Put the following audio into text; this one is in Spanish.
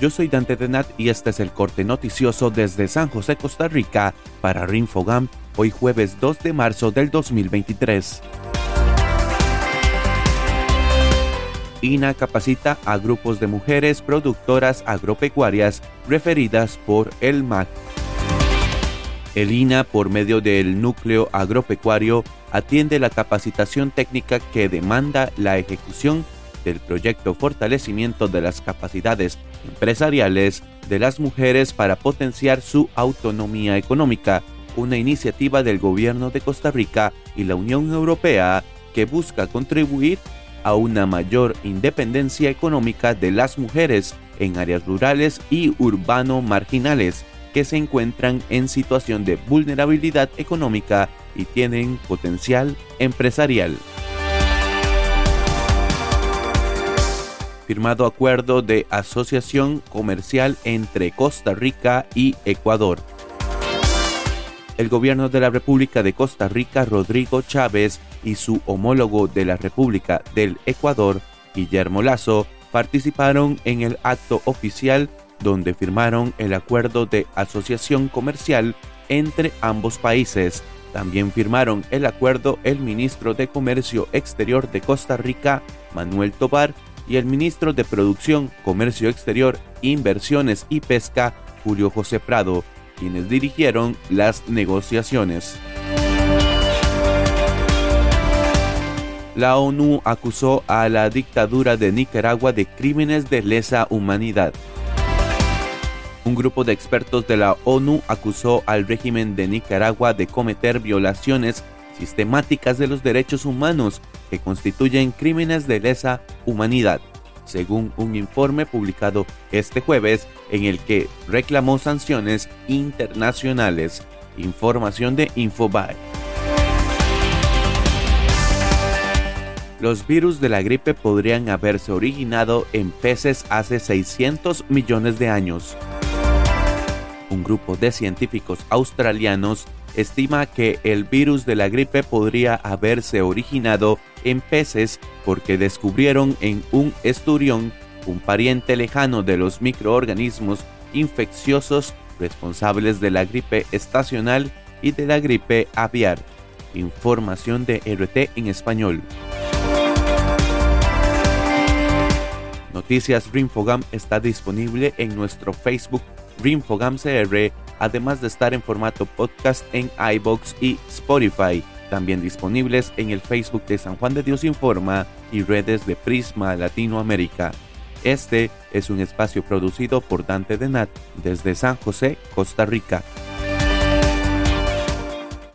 Yo soy Dante Denat y este es el corte noticioso desde San José, Costa Rica, para Rinfogam, hoy jueves 2 de marzo del 2023. INA capacita a grupos de mujeres productoras agropecuarias referidas por el MAC. El INA, por medio del núcleo agropecuario, atiende la capacitación técnica que demanda la ejecución del proyecto Fortalecimiento de las Capacidades Empresariales de las Mujeres para potenciar su autonomía económica, una iniciativa del Gobierno de Costa Rica y la Unión Europea que busca contribuir a una mayor independencia económica de las mujeres en áreas rurales y urbano marginales que se encuentran en situación de vulnerabilidad económica y tienen potencial empresarial. Firmado acuerdo de asociación comercial entre Costa Rica y Ecuador. El gobierno de la República de Costa Rica, Rodrigo Chávez, y su homólogo de la República del Ecuador, Guillermo Lazo, participaron en el acto oficial donde firmaron el acuerdo de asociación comercial entre ambos países. También firmaron el acuerdo el ministro de Comercio Exterior de Costa Rica, Manuel Tobar, y el ministro de Producción, Comercio Exterior, Inversiones y Pesca, Julio José Prado, quienes dirigieron las negociaciones. La ONU acusó a la dictadura de Nicaragua de crímenes de lesa humanidad. Un grupo de expertos de la ONU acusó al régimen de Nicaragua de cometer violaciones sistemáticas de los derechos humanos que constituyen crímenes de lesa humanidad, según un informe publicado este jueves en el que reclamó sanciones internacionales. Información de Infobae. Los virus de la gripe podrían haberse originado en peces hace 600 millones de años. Un grupo de científicos australianos estima que el virus de la gripe podría haberse originado en peces porque descubrieron en un esturión un pariente lejano de los microorganismos infecciosos responsables de la gripe estacional y de la gripe aviar. Información de RT en español. Noticias Rinfogam está disponible en nuestro Facebook Rinfogam CR además de estar en formato podcast en iBox y Spotify, también disponibles en el Facebook de San Juan de Dios Informa y redes de Prisma Latinoamérica. Este es un espacio producido por Dante Denat desde San José, Costa Rica.